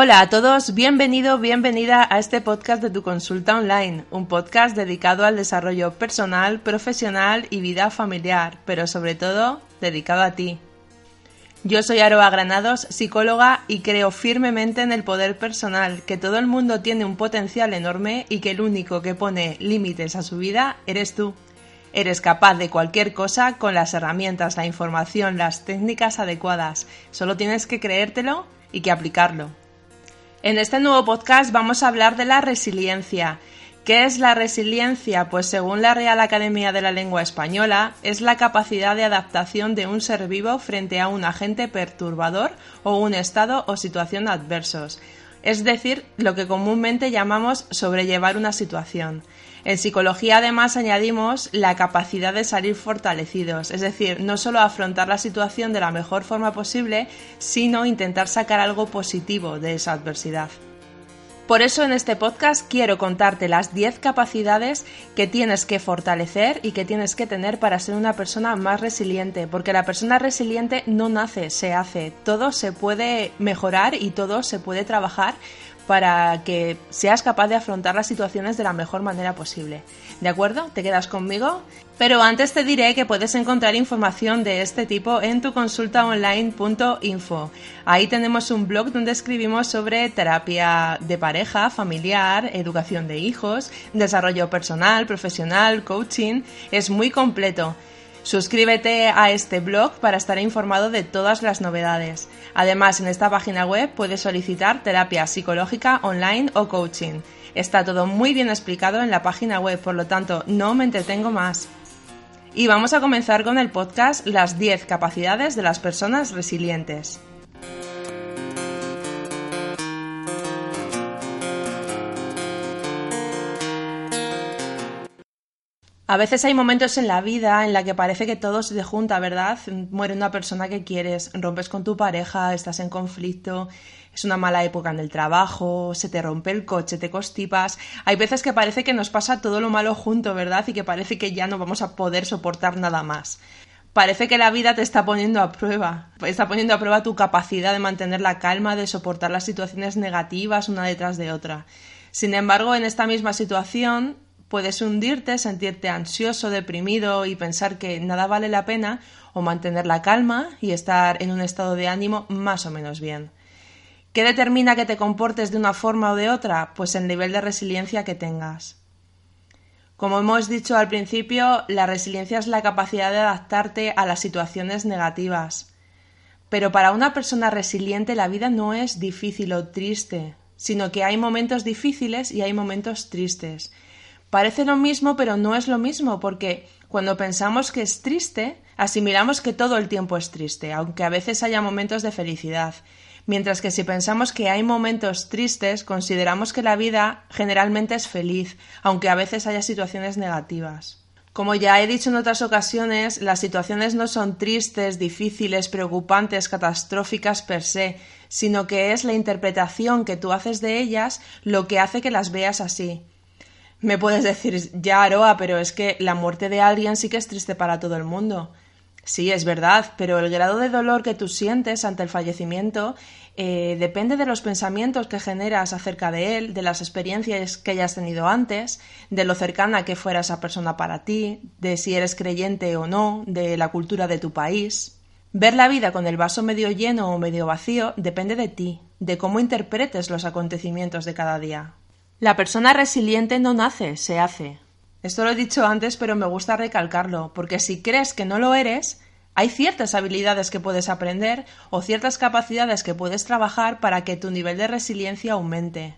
Hola a todos, bienvenido, bienvenida a este podcast de tu consulta online, un podcast dedicado al desarrollo personal, profesional y vida familiar, pero sobre todo dedicado a ti. Yo soy Aroa Granados, psicóloga, y creo firmemente en el poder personal, que todo el mundo tiene un potencial enorme y que el único que pone límites a su vida eres tú. Eres capaz de cualquier cosa con las herramientas, la información, las técnicas adecuadas. Solo tienes que creértelo y que aplicarlo. En este nuevo podcast vamos a hablar de la resiliencia. ¿Qué es la resiliencia? Pues según la Real Academia de la Lengua Española, es la capacidad de adaptación de un ser vivo frente a un agente perturbador o un estado o situación adversos, es decir, lo que comúnmente llamamos sobrellevar una situación. En psicología además añadimos la capacidad de salir fortalecidos, es decir, no solo afrontar la situación de la mejor forma posible, sino intentar sacar algo positivo de esa adversidad. Por eso en este podcast quiero contarte las 10 capacidades que tienes que fortalecer y que tienes que tener para ser una persona más resiliente, porque la persona resiliente no nace, se hace, todo se puede mejorar y todo se puede trabajar para que seas capaz de afrontar las situaciones de la mejor manera posible. ¿De acuerdo? ¿Te quedas conmigo? Pero antes te diré que puedes encontrar información de este tipo en tu consultaonline.info. Ahí tenemos un blog donde escribimos sobre terapia de pareja, familiar, educación de hijos, desarrollo personal, profesional, coaching. Es muy completo. Suscríbete a este blog para estar informado de todas las novedades. Además, en esta página web puedes solicitar terapia psicológica online o coaching. Está todo muy bien explicado en la página web, por lo tanto, no me entretengo más. Y vamos a comenzar con el podcast Las 10 capacidades de las personas resilientes. A veces hay momentos en la vida en la que parece que todo se junta, ¿verdad? Muere una persona que quieres, rompes con tu pareja, estás en conflicto, es una mala época en el trabajo, se te rompe el coche, te constipas. Hay veces que parece que nos pasa todo lo malo junto, ¿verdad? Y que parece que ya no vamos a poder soportar nada más. Parece que la vida te está poniendo a prueba, está poniendo a prueba tu capacidad de mantener la calma, de soportar las situaciones negativas una detrás de otra. Sin embargo, en esta misma situación Puedes hundirte, sentirte ansioso, deprimido y pensar que nada vale la pena o mantener la calma y estar en un estado de ánimo más o menos bien. ¿Qué determina que te comportes de una forma o de otra? Pues el nivel de resiliencia que tengas. Como hemos dicho al principio, la resiliencia es la capacidad de adaptarte a las situaciones negativas. Pero para una persona resiliente la vida no es difícil o triste, sino que hay momentos difíciles y hay momentos tristes. Parece lo mismo, pero no es lo mismo, porque cuando pensamos que es triste, asimilamos que todo el tiempo es triste, aunque a veces haya momentos de felicidad. Mientras que si pensamos que hay momentos tristes, consideramos que la vida generalmente es feliz, aunque a veces haya situaciones negativas. Como ya he dicho en otras ocasiones, las situaciones no son tristes, difíciles, preocupantes, catastróficas per se, sino que es la interpretación que tú haces de ellas lo que hace que las veas así. Me puedes decir, ya Aroa, pero es que la muerte de alguien sí que es triste para todo el mundo. Sí, es verdad, pero el grado de dolor que tú sientes ante el fallecimiento eh, depende de los pensamientos que generas acerca de él, de las experiencias que hayas tenido antes, de lo cercana que fuera esa persona para ti, de si eres creyente o no, de la cultura de tu país. Ver la vida con el vaso medio lleno o medio vacío depende de ti, de cómo interpretes los acontecimientos de cada día. La persona resiliente no nace, se hace. Esto lo he dicho antes, pero me gusta recalcarlo, porque si crees que no lo eres, hay ciertas habilidades que puedes aprender o ciertas capacidades que puedes trabajar para que tu nivel de resiliencia aumente.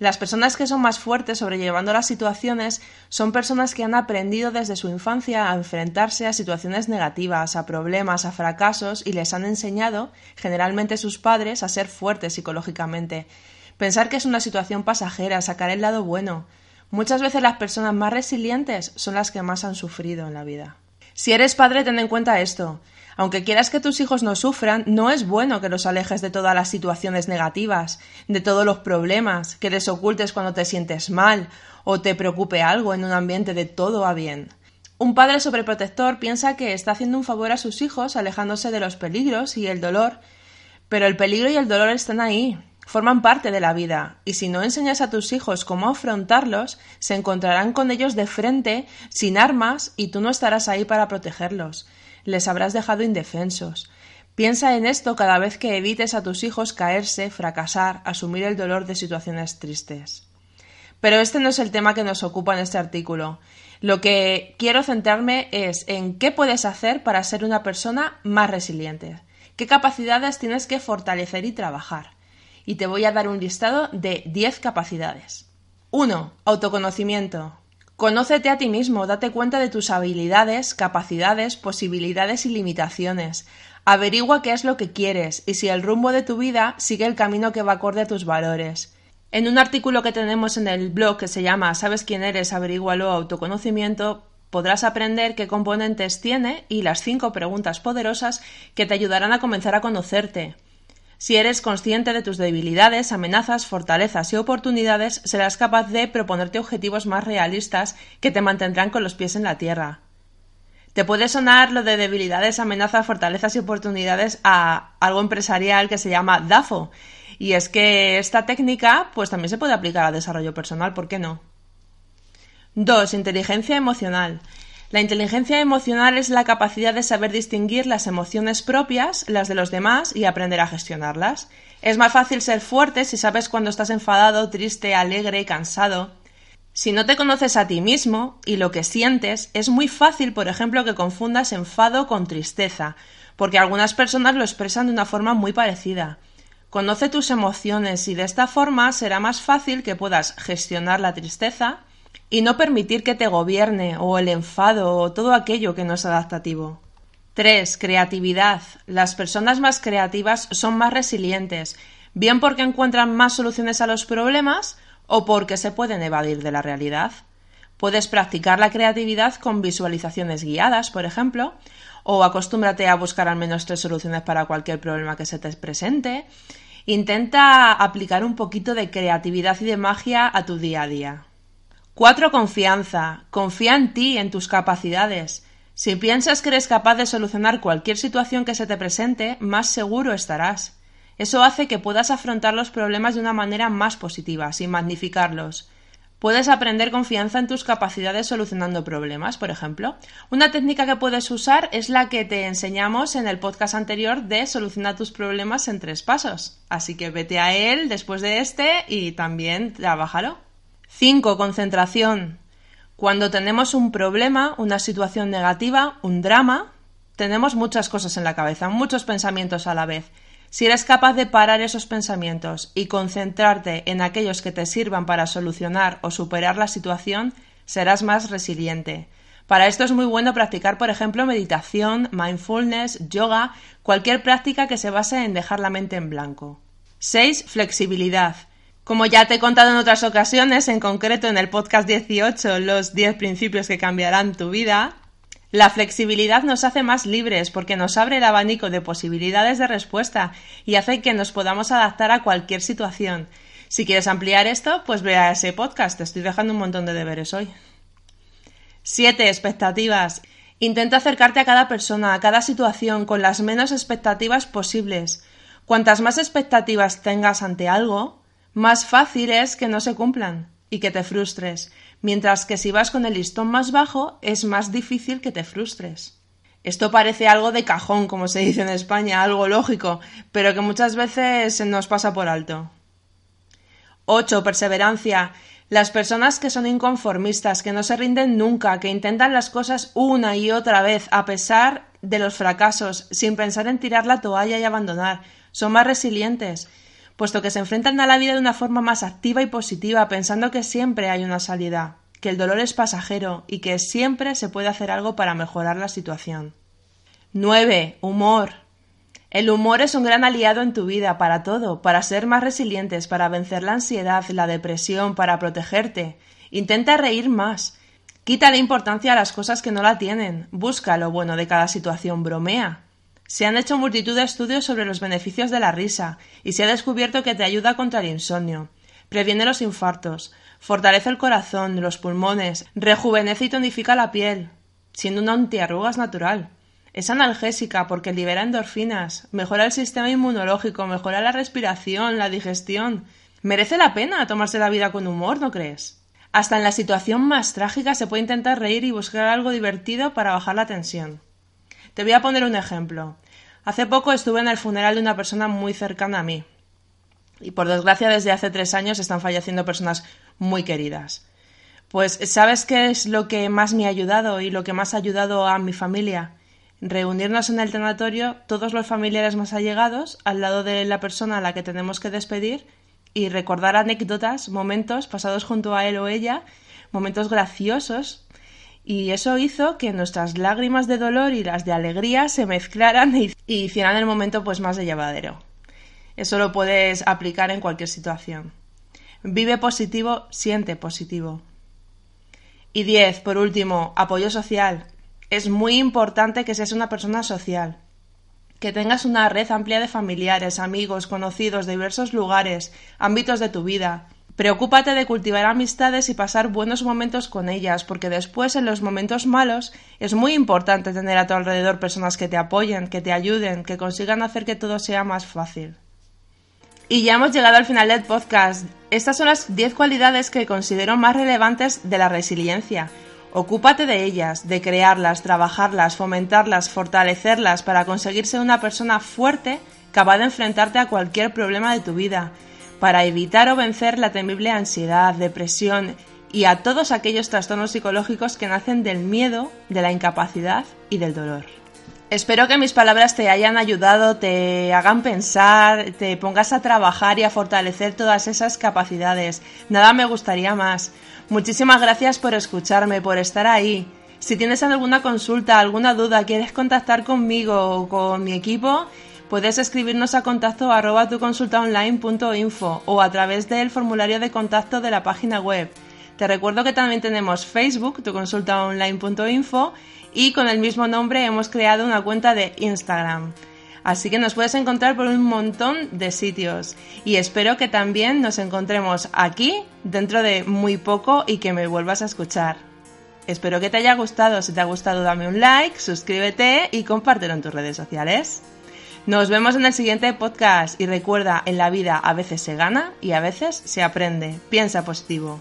Las personas que son más fuertes sobrellevando las situaciones son personas que han aprendido desde su infancia a enfrentarse a situaciones negativas, a problemas, a fracasos y les han enseñado, generalmente sus padres, a ser fuertes psicológicamente Pensar que es una situación pasajera, sacar el lado bueno. Muchas veces las personas más resilientes son las que más han sufrido en la vida. Si eres padre, ten en cuenta esto. Aunque quieras que tus hijos no sufran, no es bueno que los alejes de todas las situaciones negativas, de todos los problemas, que les ocultes cuando te sientes mal o te preocupe algo en un ambiente de todo va bien. Un padre sobreprotector piensa que está haciendo un favor a sus hijos alejándose de los peligros y el dolor, pero el peligro y el dolor están ahí, forman parte de la vida, y si no enseñas a tus hijos cómo afrontarlos, se encontrarán con ellos de frente, sin armas, y tú no estarás ahí para protegerlos. Les habrás dejado indefensos. Piensa en esto cada vez que evites a tus hijos caerse, fracasar, asumir el dolor de situaciones tristes. Pero este no es el tema que nos ocupa en este artículo. Lo que quiero centrarme es en qué puedes hacer para ser una persona más resiliente, qué capacidades tienes que fortalecer y trabajar y te voy a dar un listado de 10 capacidades. 1. Autoconocimiento. Conócete a ti mismo, date cuenta de tus habilidades, capacidades, posibilidades y limitaciones. Averigua qué es lo que quieres y si el rumbo de tu vida sigue el camino que va acorde a tus valores. En un artículo que tenemos en el blog que se llama ¿Sabes quién eres? Averígualo autoconocimiento podrás aprender qué componentes tiene y las cinco preguntas poderosas que te ayudarán a comenzar a conocerte. Si eres consciente de tus debilidades, amenazas, fortalezas y oportunidades, serás capaz de proponerte objetivos más realistas que te mantendrán con los pies en la tierra. Te puede sonar lo de debilidades, amenazas, fortalezas y oportunidades a algo empresarial que se llama DAFO. Y es que esta técnica pues también se puede aplicar al desarrollo personal, ¿por qué no? 2. Inteligencia emocional. La inteligencia emocional es la capacidad de saber distinguir las emociones propias, las de los demás y aprender a gestionarlas. Es más fácil ser fuerte si sabes cuando estás enfadado, triste, alegre, cansado. Si no te conoces a ti mismo y lo que sientes, es muy fácil, por ejemplo, que confundas enfado con tristeza, porque algunas personas lo expresan de una forma muy parecida. Conoce tus emociones y de esta forma será más fácil que puedas gestionar la tristeza, y no permitir que te gobierne o el enfado o todo aquello que no es adaptativo. 3. Creatividad. Las personas más creativas son más resilientes, bien porque encuentran más soluciones a los problemas o porque se pueden evadir de la realidad. Puedes practicar la creatividad con visualizaciones guiadas, por ejemplo, o acostúmbrate a buscar al menos tres soluciones para cualquier problema que se te presente. Intenta aplicar un poquito de creatividad y de magia a tu día a día. 4. Confianza. Confía en ti, en tus capacidades. Si piensas que eres capaz de solucionar cualquier situación que se te presente, más seguro estarás. Eso hace que puedas afrontar los problemas de una manera más positiva, sin magnificarlos. Puedes aprender confianza en tus capacidades solucionando problemas, por ejemplo. Una técnica que puedes usar es la que te enseñamos en el podcast anterior de solucionar tus problemas en tres pasos. Así que vete a él después de este y también trabájalo. 5. Concentración. Cuando tenemos un problema, una situación negativa, un drama, tenemos muchas cosas en la cabeza, muchos pensamientos a la vez. Si eres capaz de parar esos pensamientos y concentrarte en aquellos que te sirvan para solucionar o superar la situación, serás más resiliente. Para esto es muy bueno practicar, por ejemplo, meditación, mindfulness, yoga, cualquier práctica que se base en dejar la mente en blanco. 6. Flexibilidad. Como ya te he contado en otras ocasiones, en concreto en el podcast 18, los 10 principios que cambiarán tu vida, la flexibilidad nos hace más libres porque nos abre el abanico de posibilidades de respuesta y hace que nos podamos adaptar a cualquier situación. Si quieres ampliar esto, pues ve a ese podcast. Te estoy dejando un montón de deberes hoy. 7. Expectativas. Intenta acercarte a cada persona, a cada situación, con las menos expectativas posibles. Cuantas más expectativas tengas ante algo, más fácil es que no se cumplan y que te frustres, mientras que si vas con el listón más bajo es más difícil que te frustres. Esto parece algo de cajón, como se dice en España, algo lógico, pero que muchas veces nos pasa por alto. 8. Perseverancia. Las personas que son inconformistas, que no se rinden nunca, que intentan las cosas una y otra vez, a pesar de los fracasos, sin pensar en tirar la toalla y abandonar, son más resilientes puesto que se enfrentan a la vida de una forma más activa y positiva, pensando que siempre hay una salida, que el dolor es pasajero y que siempre se puede hacer algo para mejorar la situación. 9. Humor. El humor es un gran aliado en tu vida para todo, para ser más resilientes, para vencer la ansiedad, la depresión, para protegerte. Intenta reír más. Quítale importancia a las cosas que no la tienen. Busca lo bueno de cada situación, bromea. Se han hecho multitud de estudios sobre los beneficios de la risa y se ha descubierto que te ayuda contra el insomnio, previene los infartos, fortalece el corazón, los pulmones, rejuvenece y tonifica la piel, siendo un antiarrugas natural. Es analgésica porque libera endorfinas, mejora el sistema inmunológico, mejora la respiración, la digestión. Merece la pena tomarse la vida con humor, ¿no crees? Hasta en la situación más trágica se puede intentar reír y buscar algo divertido para bajar la tensión. Te voy a poner un ejemplo. Hace poco estuve en el funeral de una persona muy cercana a mí. Y por desgracia desde hace tres años están falleciendo personas muy queridas. Pues ¿sabes qué es lo que más me ha ayudado y lo que más ha ayudado a mi familia? reunirnos en el tanatorio todos los familiares más allegados al lado de la persona a la que tenemos que despedir y recordar anécdotas, momentos pasados junto a él o ella, momentos graciosos. Y eso hizo que nuestras lágrimas de dolor y las de alegría se mezclaran y, hicieran el momento pues más de llevadero. Eso lo puedes aplicar en cualquier situación. Vive positivo, siente positivo. Y 10. Por último, apoyo social es muy importante que seas una persona social, que tengas una red amplia de familiares, amigos, conocidos de diversos lugares, ámbitos de tu vida. Preocúpate de cultivar amistades y pasar buenos momentos con ellas, porque después en los momentos malos es muy importante tener a tu alrededor personas que te apoyen, que te ayuden, que consigan hacer que todo sea más fácil. Y ya hemos llegado al final del podcast. Estas son las 10 cualidades que considero más relevantes de la resiliencia Ocúpate de ellas, de crearlas, trabajarlas, fomentarlas, fortalecerlas para conseguir ser una persona fuerte capaz de enfrentarte a cualquier problema de tu vida, para evitar o vencer la temible ansiedad, depresión y a todos aquellos trastornos psicológicos que nacen del miedo, de la incapacidad y del dolor. Espero que mis palabras te hayan ayudado, te hagan pensar, te pongas a trabajar y a fortalecer todas esas capacidades. Nada me gustaría más. Muchísimas gracias por escucharme, por estar ahí. Si tienes alguna consulta, alguna duda, quieres contactar conmigo o con mi equipo, puedes escribirnos a contacto arroba tuconsultaonline.info o a través del formulario de contacto de la página web. Te recuerdo que también tenemos Facebook, tuconsultaonline.info y con el mismo nombre hemos creado una cuenta de Instagram. Así que nos puedes encontrar por un montón de sitios. Y espero que también nos encontremos aquí dentro de muy poco y que me vuelvas a escuchar. Espero que te haya gustado. Si te ha gustado, dame un like, suscríbete y compártelo en tus redes sociales. Nos vemos en el siguiente podcast y recuerda, en la vida a veces se gana y a veces se aprende. Piensa positivo.